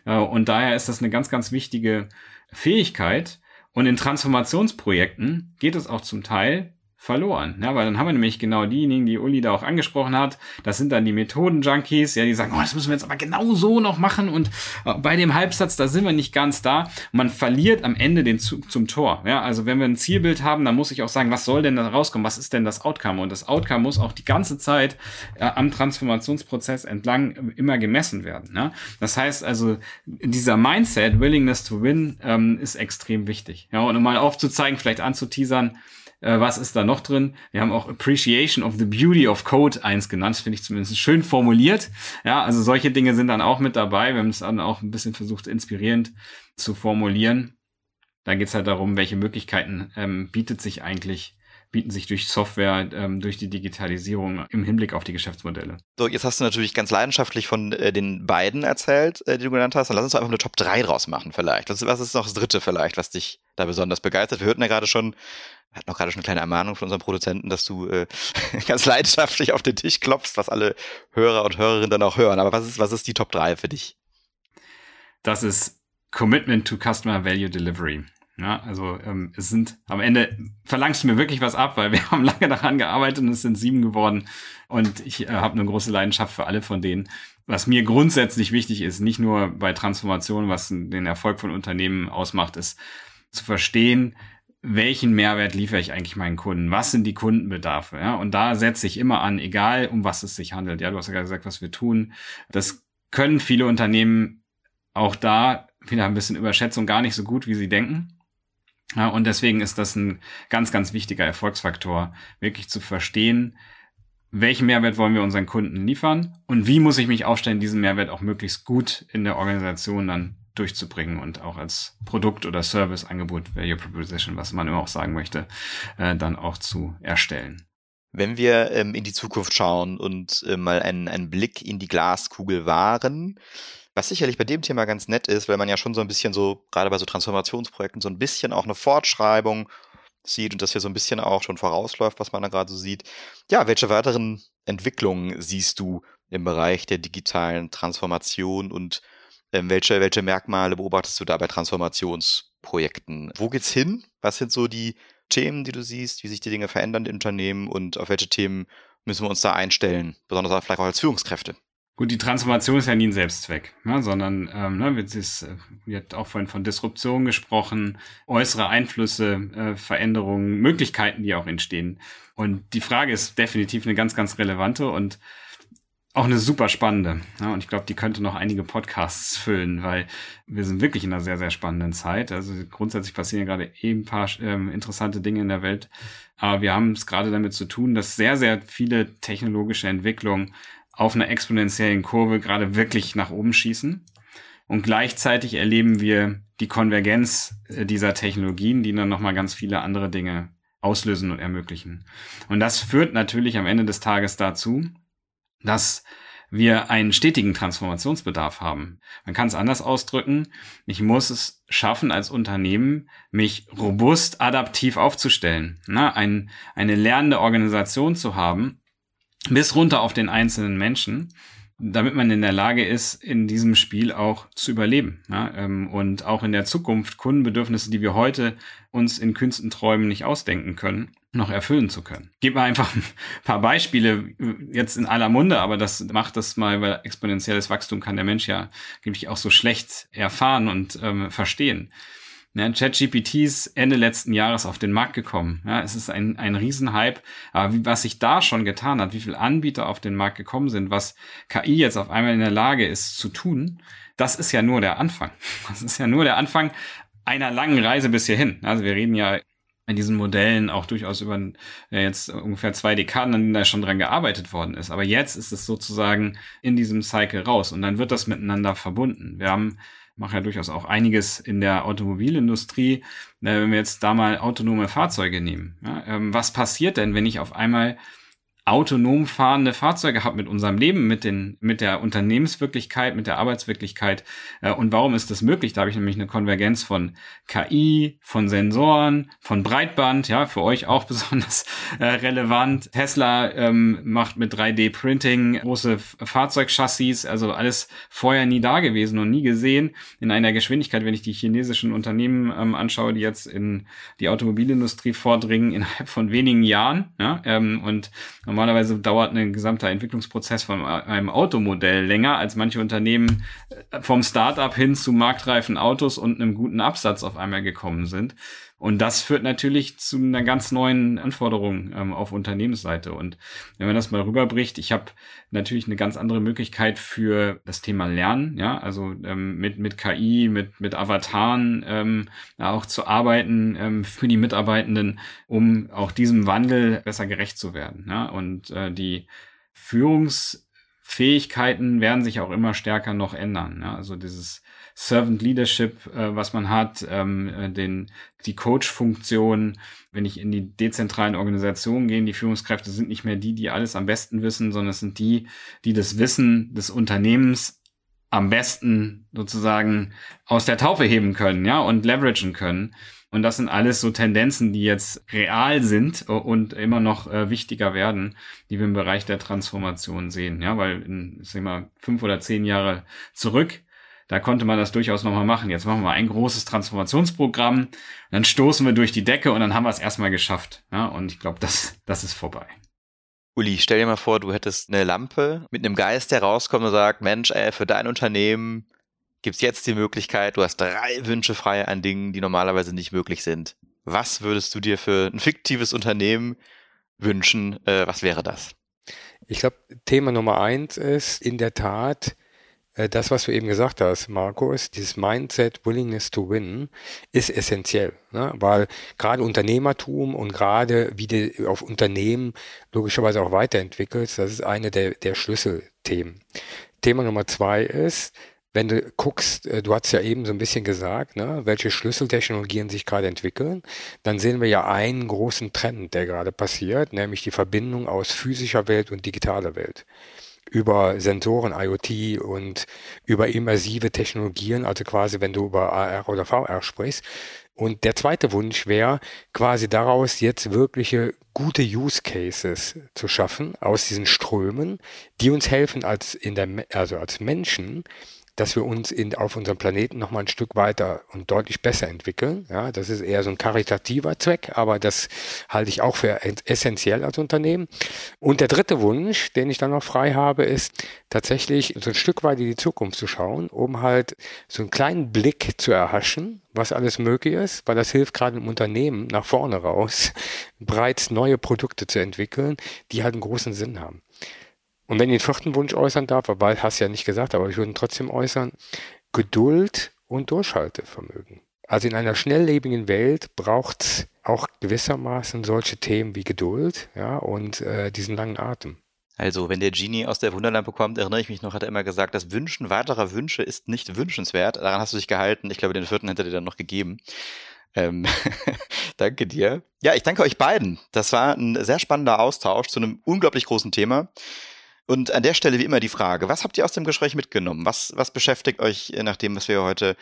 Äh, und daher ist das eine ganz, ganz wichtige Fähigkeit. Und in Transformationsprojekten geht es auch zum Teil verloren. Ja, weil dann haben wir nämlich genau diejenigen, die Uli da auch angesprochen hat. Das sind dann die Methoden-Junkies, ja, die sagen, oh, das müssen wir jetzt aber genau so noch machen und äh, bei dem Halbsatz, da sind wir nicht ganz da. Man verliert am Ende den Zug zum Tor. Ja, also wenn wir ein Zielbild haben, dann muss ich auch sagen, was soll denn da rauskommen? Was ist denn das Outcome? Und das Outcome muss auch die ganze Zeit äh, am Transformationsprozess entlang immer gemessen werden. Ja? Das heißt also, dieser Mindset, Willingness to Win, ähm, ist extrem wichtig. Ja, und um mal aufzuzeigen, vielleicht anzuteasern, äh, was ist da noch drin? Wir haben auch Appreciation of the Beauty of Code eins genannt, finde ich zumindest schön formuliert. Ja, also solche Dinge sind dann auch mit dabei. Wir haben es dann auch ein bisschen versucht, inspirierend zu formulieren. Da geht es halt darum, welche Möglichkeiten ähm, bietet sich eigentlich bieten sich durch Software, ähm, durch die Digitalisierung im Hinblick auf die Geschäftsmodelle. So, jetzt hast du natürlich ganz leidenschaftlich von äh, den beiden erzählt, äh, die du genannt hast. Dann lass uns doch einfach eine Top 3 draus machen vielleicht. Was, was ist noch das dritte vielleicht, was dich da besonders begeistert? Wir hörten ja gerade schon, hatten auch gerade schon eine kleine Ermahnung von unserem Produzenten, dass du äh, ganz leidenschaftlich auf den Tisch klopfst, was alle Hörer und Hörerinnen dann auch hören. Aber was ist, was ist die Top 3 für dich? Das ist Commitment to Customer Value Delivery. Ja, also ähm, es sind am Ende verlangst du mir wirklich was ab, weil wir haben lange daran gearbeitet und es sind sieben geworden. Und ich äh, habe eine große Leidenschaft für alle von denen. Was mir grundsätzlich wichtig ist, nicht nur bei Transformation, was den Erfolg von Unternehmen ausmacht, ist zu verstehen, welchen Mehrwert liefere ich eigentlich meinen Kunden? Was sind die Kundenbedarfe? Ja, und da setze ich immer an, egal um was es sich handelt. Ja, du hast ja gesagt, was wir tun. Das können viele Unternehmen auch da wieder ein bisschen Überschätzung gar nicht so gut, wie sie denken. Ja, und deswegen ist das ein ganz, ganz wichtiger Erfolgsfaktor, wirklich zu verstehen, welchen Mehrwert wollen wir unseren Kunden liefern und wie muss ich mich aufstellen, diesen Mehrwert auch möglichst gut in der Organisation dann durchzubringen und auch als Produkt- oder Serviceangebot, Value Proposition, was man immer auch sagen möchte, äh, dann auch zu erstellen. Wenn wir ähm, in die Zukunft schauen und äh, mal einen, einen Blick in die Glaskugel wahren, was sicherlich bei dem Thema ganz nett ist, weil man ja schon so ein bisschen so, gerade bei so Transformationsprojekten, so ein bisschen auch eine Fortschreibung sieht und das hier so ein bisschen auch schon vorausläuft, was man da gerade so sieht. Ja, welche weiteren Entwicklungen siehst du im Bereich der digitalen Transformation und welche, welche Merkmale beobachtest du da bei Transformationsprojekten? Wo geht's hin? Was sind so die Themen, die du siehst, wie sich die Dinge verändern in Unternehmen und auf welche Themen müssen wir uns da einstellen, besonders vielleicht auch als Führungskräfte? Gut, die Transformation ist ja nie ein Selbstzweck, ne, sondern ähm, ne, wird ist, wird auch vorhin von Disruption gesprochen, äußere Einflüsse, äh, Veränderungen, Möglichkeiten, die auch entstehen. Und die Frage ist definitiv eine ganz, ganz relevante und auch eine super spannende. Ja, und ich glaube, die könnte noch einige Podcasts füllen, weil wir sind wirklich in einer sehr, sehr spannenden Zeit. Also grundsätzlich passieren gerade eben ein paar ähm, interessante Dinge in der Welt. Aber wir haben es gerade damit zu tun, dass sehr, sehr viele technologische Entwicklungen auf einer exponentiellen Kurve gerade wirklich nach oben schießen. Und gleichzeitig erleben wir die Konvergenz äh, dieser Technologien, die dann nochmal ganz viele andere Dinge auslösen und ermöglichen. Und das führt natürlich am Ende des Tages dazu, dass wir einen stetigen Transformationsbedarf haben. Man kann es anders ausdrücken. Ich muss es schaffen, als Unternehmen mich robust adaptiv aufzustellen. Ne? Ein, eine lernende Organisation zu haben, bis runter auf den einzelnen Menschen, damit man in der Lage ist, in diesem Spiel auch zu überleben. Ja? Ähm, und auch in der Zukunft Kundenbedürfnisse, die wir heute uns in Künsten träumen nicht ausdenken können, noch erfüllen zu können. Gib mal einfach ein paar Beispiele jetzt in aller Munde, aber das macht das mal, weil exponentielles Wachstum kann der Mensch ja nämlich auch so schlecht erfahren und ähm, verstehen. Ja, ChatGPT ist Ende letzten Jahres auf den Markt gekommen. Ja, es ist ein, ein Riesenhype. Aber wie, was sich da schon getan hat, wie viele Anbieter auf den Markt gekommen sind, was KI jetzt auf einmal in der Lage ist zu tun, das ist ja nur der Anfang. Das ist ja nur der Anfang einer langen Reise bis hierhin. Also wir reden ja in diesen Modellen auch durchaus über ja, jetzt ungefähr zwei Dekaden, an denen da schon dran gearbeitet worden ist. Aber jetzt ist es sozusagen in diesem Cycle raus und dann wird das miteinander verbunden. Wir haben mache ja durchaus auch einiges in der Automobilindustrie. Äh, wenn wir jetzt da mal autonome Fahrzeuge nehmen, ja, ähm, was passiert denn, wenn ich auf einmal autonom fahrende Fahrzeuge habe mit unserem Leben, mit den, mit der Unternehmenswirklichkeit, mit der Arbeitswirklichkeit. Äh, und warum ist das möglich? Da habe ich nämlich eine Konvergenz von KI, von Sensoren, von Breitband, ja, für euch auch besonders äh, relevant. Tesla ähm, macht mit 3D-Printing große Fahrzeugchassis, also alles vorher nie da gewesen und nie gesehen in einer Geschwindigkeit, wenn ich die chinesischen Unternehmen ähm, anschaue, die jetzt in die Automobilindustrie vordringen, innerhalb von wenigen Jahren. Ja, ähm, und Normalerweise dauert ein gesamter Entwicklungsprozess von einem Automodell länger, als manche Unternehmen äh, vom Startup hin zu marktreifen Autos und einem guten Absatz auf einmal gekommen sind. Und das führt natürlich zu einer ganz neuen Anforderung ähm, auf Unternehmensseite. Und wenn man das mal rüberbricht, ich habe natürlich eine ganz andere Möglichkeit für das Thema Lernen, ja, also ähm, mit, mit KI, mit, mit Avataren ähm, auch zu arbeiten ähm, für die Mitarbeitenden, um auch diesem Wandel besser gerecht zu werden. Ja? Und äh, die Führungsfähigkeiten werden sich auch immer stärker noch ändern. Ja? Also dieses Servant Leadership, äh, was man hat, ähm, äh, den, die Coach-Funktion, wenn ich in die dezentralen Organisationen gehe, die Führungskräfte sind nicht mehr die, die alles am besten wissen, sondern es sind die, die das Wissen des Unternehmens am besten sozusagen aus der Taufe heben können, ja, und leveragen können. Und das sind alles so Tendenzen, die jetzt real sind und immer noch äh, wichtiger werden, die wir im Bereich der Transformation sehen. Ja, weil in, ich sag mal, fünf oder zehn Jahre zurück da konnte man das durchaus nochmal machen. Jetzt machen wir ein großes Transformationsprogramm, dann stoßen wir durch die Decke und dann haben wir es erstmal geschafft. Ja, und ich glaube, das, das ist vorbei. Uli, stell dir mal vor, du hättest eine Lampe mit einem Geist, der rauskommt und sagt, Mensch, ey, für dein Unternehmen gibt's jetzt die Möglichkeit, du hast drei Wünsche frei an Dingen, die normalerweise nicht möglich sind. Was würdest du dir für ein fiktives Unternehmen wünschen? Äh, was wäre das? Ich glaube, Thema Nummer eins ist in der Tat, das, was du eben gesagt hast, Markus, dieses Mindset, Willingness to Win, ist essentiell, ne? weil gerade Unternehmertum und gerade wie du auf Unternehmen logischerweise auch weiterentwickelst, das ist eine der, der Schlüsselthemen. Thema Nummer zwei ist, wenn du guckst, äh, du hast ja eben so ein bisschen gesagt, ne, welche Schlüsseltechnologien sich gerade entwickeln, dann sehen wir ja einen großen Trend, der gerade passiert, nämlich die Verbindung aus physischer Welt und digitaler Welt über Sensoren, IoT und über immersive Technologien, also quasi wenn du über AR oder VR sprichst. Und der zweite Wunsch wäre quasi daraus jetzt wirkliche gute Use Cases zu schaffen aus diesen Strömen, die uns helfen als in der, also als Menschen dass wir uns in, auf unserem Planeten noch mal ein Stück weiter und deutlich besser entwickeln. Ja, das ist eher so ein karitativer Zweck, aber das halte ich auch für essentiell als Unternehmen. Und der dritte Wunsch, den ich dann noch frei habe, ist tatsächlich so ein Stück weit in die Zukunft zu schauen, um halt so einen kleinen Blick zu erhaschen, was alles möglich ist, weil das hilft gerade im Unternehmen nach vorne raus, bereits neue Produkte zu entwickeln, die halt einen großen Sinn haben. Und wenn ich den vierten Wunsch äußern darf, weil hast du ja nicht gesagt, aber ich würde ihn trotzdem äußern, Geduld und Durchhaltevermögen. Also in einer schnelllebigen Welt braucht es auch gewissermaßen solche Themen wie Geduld ja, und äh, diesen langen Atem. Also, wenn der Genie aus der Wunderlampe kommt, erinnere ich mich noch, hat er immer gesagt, das Wünschen weiterer Wünsche ist nicht wünschenswert. Daran hast du dich gehalten. Ich glaube, den vierten hätte dir dann noch gegeben. Ähm, danke dir. Ja, ich danke euch beiden. Das war ein sehr spannender Austausch zu einem unglaublich großen Thema. Und an der Stelle wie immer die Frage, was habt ihr aus dem Gespräch mitgenommen? Was, was beschäftigt euch nach dem, was wir heute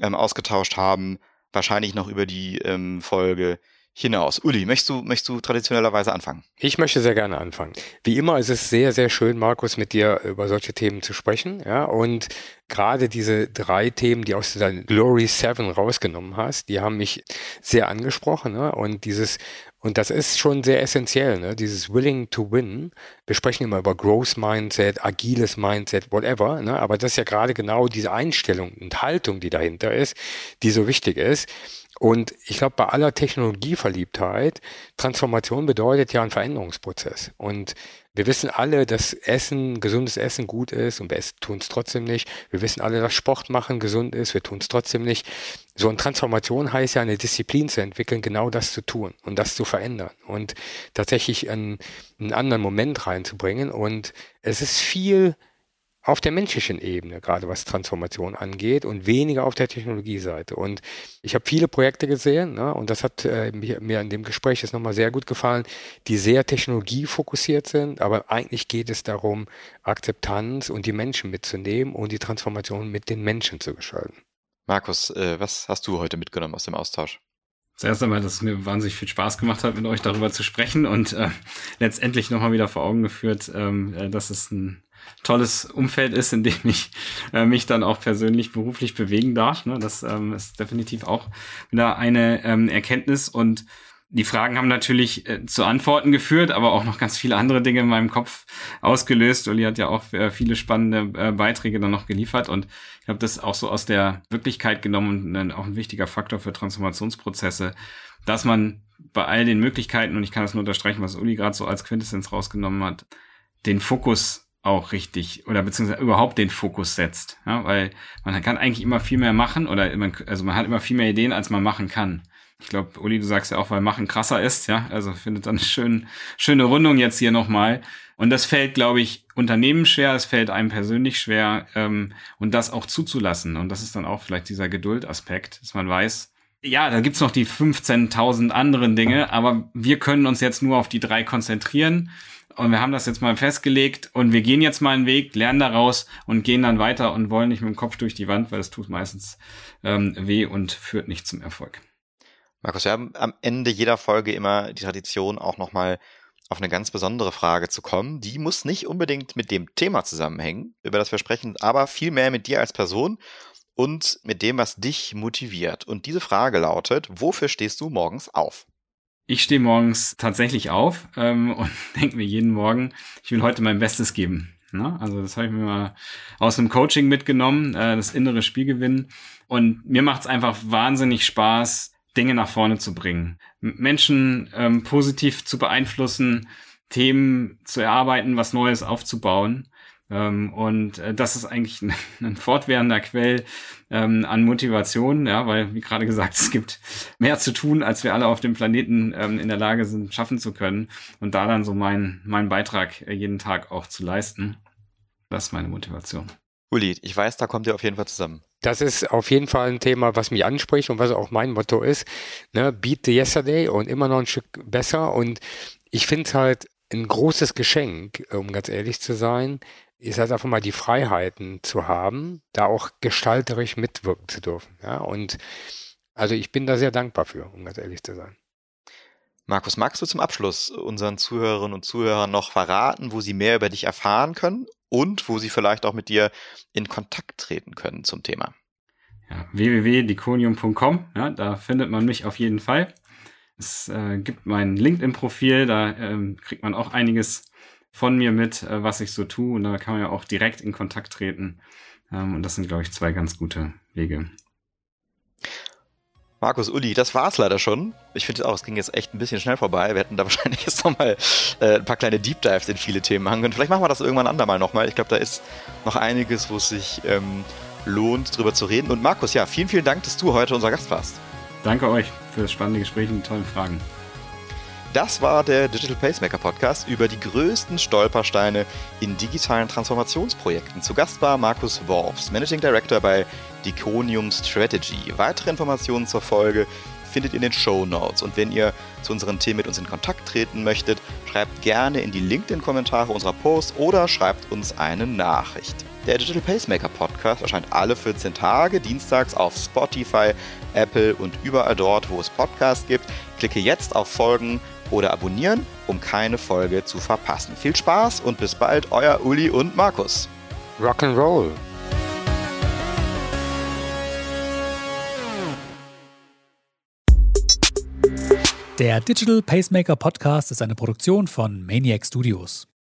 ähm, ausgetauscht haben, wahrscheinlich noch über die ähm, Folge hinaus. Uli, möchtest du, möchtest du traditionellerweise anfangen? Ich möchte sehr gerne anfangen. Wie immer ist es sehr, sehr schön, Markus, mit dir über solche Themen zu sprechen. Ja, und gerade diese drei Themen, die aus der Glory 7 rausgenommen hast, die haben mich sehr angesprochen. Ne? Und dieses, und das ist schon sehr essentiell, ne? dieses Willing to Win. Wir sprechen immer über Growth Mindset, agiles Mindset, whatever. Ne? Aber das ist ja gerade genau diese Einstellung und Haltung, die dahinter ist, die so wichtig ist. Und ich glaube, bei aller Technologieverliebtheit, Transformation bedeutet ja ein Veränderungsprozess. Und wir wissen alle, dass Essen, gesundes Essen gut ist und wir tun es trotzdem nicht. Wir wissen alle, dass Sport machen gesund ist, wir tun es trotzdem nicht. So eine Transformation heißt ja, eine Disziplin zu entwickeln, genau das zu tun und das zu verändern und tatsächlich einen, einen anderen Moment reinzubringen. Und es ist viel auf der menschlichen Ebene, gerade was Transformation angeht und weniger auf der Technologieseite. Und ich habe viele Projekte gesehen ne, und das hat äh, mir, mir in dem Gespräch jetzt nochmal sehr gut gefallen, die sehr technologiefokussiert sind, aber eigentlich geht es darum, Akzeptanz und die Menschen mitzunehmen und die Transformation mit den Menschen zu gestalten. Markus, äh, was hast du heute mitgenommen aus dem Austausch? Zuerst einmal, dass es mir wahnsinnig viel Spaß gemacht hat, mit euch darüber zu sprechen und äh, letztendlich nochmal wieder vor Augen geführt, ähm, äh, dass es ein tolles Umfeld ist, in dem ich äh, mich dann auch persönlich beruflich bewegen darf. Ne? Das ähm, ist definitiv auch wieder eine ähm, Erkenntnis und die Fragen haben natürlich äh, zu Antworten geführt, aber auch noch ganz viele andere Dinge in meinem Kopf ausgelöst. Uli hat ja auch äh, viele spannende äh, Beiträge dann noch geliefert und ich habe das auch so aus der Wirklichkeit genommen und auch ein wichtiger Faktor für Transformationsprozesse, dass man bei all den Möglichkeiten, und ich kann das nur unterstreichen, was Uli gerade so als Quintessenz rausgenommen hat, den Fokus auch richtig oder beziehungsweise überhaupt den Fokus setzt. Ja, weil man kann eigentlich immer viel mehr machen oder man, also man hat immer viel mehr Ideen, als man machen kann. Ich glaube, Uli, du sagst ja auch, weil machen krasser ist, ja. Also findet dann eine schön, schöne Rundung jetzt hier nochmal. Und das fällt, glaube ich, Unternehmen schwer, es fällt einem persönlich schwer, ähm, und das auch zuzulassen. Und das ist dann auch vielleicht dieser Geduldaspekt, dass man weiß, ja, da gibt's noch die 15.000 anderen Dinge, aber wir können uns jetzt nur auf die drei konzentrieren und wir haben das jetzt mal festgelegt und wir gehen jetzt mal einen Weg, lernen daraus und gehen dann weiter und wollen nicht mit dem Kopf durch die Wand, weil das tut meistens ähm, weh und führt nicht zum Erfolg. Markus, wir haben am Ende jeder Folge immer die Tradition, auch nochmal auf eine ganz besondere Frage zu kommen. Die muss nicht unbedingt mit dem Thema zusammenhängen, über das wir sprechen, aber vielmehr mit dir als Person und mit dem, was dich motiviert. Und diese Frage lautet, wofür stehst du morgens auf? Ich stehe morgens tatsächlich auf ähm, und denke mir jeden Morgen, ich will heute mein Bestes geben. Ne? Also das habe ich mir mal aus dem Coaching mitgenommen, äh, das innere Spielgewinnen. Und mir macht es einfach wahnsinnig Spaß, Dinge nach vorne zu bringen, Menschen ähm, positiv zu beeinflussen, Themen zu erarbeiten, was Neues aufzubauen. Ähm, und äh, das ist eigentlich ein, ein fortwährender Quell ähm, an Motivation, ja, weil, wie gerade gesagt, es gibt mehr zu tun, als wir alle auf dem Planeten ähm, in der Lage sind, schaffen zu können. Und da dann so mein, mein Beitrag äh, jeden Tag auch zu leisten. Das ist meine Motivation. Uli, ich weiß, da kommt ihr auf jeden Fall zusammen. Das ist auf jeden Fall ein Thema, was mich anspricht und was auch mein Motto ist. Ne? Beat the yesterday und immer noch ein Stück besser. Und ich finde es halt ein großes Geschenk, um ganz ehrlich zu sein, ist halt einfach mal die Freiheiten zu haben, da auch gestalterisch mitwirken zu dürfen. Ja, und also ich bin da sehr dankbar für, um ganz ehrlich zu sein. Markus, magst du zum Abschluss unseren Zuhörerinnen und Zuhörern noch verraten, wo sie mehr über dich erfahren können und wo sie vielleicht auch mit dir in Kontakt treten können zum Thema? Ja, www.diconium.com, ja, da findet man mich auf jeden Fall. Es äh, gibt mein LinkedIn-Profil, da ähm, kriegt man auch einiges von mir mit, äh, was ich so tue. Und da kann man ja auch direkt in Kontakt treten. Ähm, und das sind, glaube ich, zwei ganz gute Wege. Markus, Uli, das war's leider schon. Ich finde auch, es ging jetzt echt ein bisschen schnell vorbei. Wir hätten da wahrscheinlich jetzt nochmal äh, ein paar kleine Deep Dives in viele Themen machen können. Vielleicht machen wir das irgendwann andermal nochmal. Ich glaube, da ist noch einiges, wo es sich ähm, lohnt, drüber zu reden. Und Markus, ja, vielen, vielen Dank, dass du heute unser Gast warst. Danke euch für das spannende Gespräch und die tollen Fragen. Das war der Digital Pacemaker Podcast über die größten Stolpersteine in digitalen Transformationsprojekten. Zu Gast war Markus Worfs, Managing Director bei Diconium Strategy. Weitere Informationen zur Folge findet ihr in den Show Notes. Und wenn ihr zu unseren Themen mit uns in Kontakt treten möchtet, schreibt gerne in die LinkedIn-Kommentare unserer Posts oder schreibt uns eine Nachricht. Der Digital Pacemaker Podcast erscheint alle 14 Tage, dienstags auf Spotify, Apple und überall dort, wo es Podcasts gibt. Klicke jetzt auf Folgen oder abonnieren, um keine Folge zu verpassen. Viel Spaß und bis bald, euer Uli und Markus. Rock'n'Roll. Der Digital Pacemaker Podcast ist eine Produktion von Maniac Studios.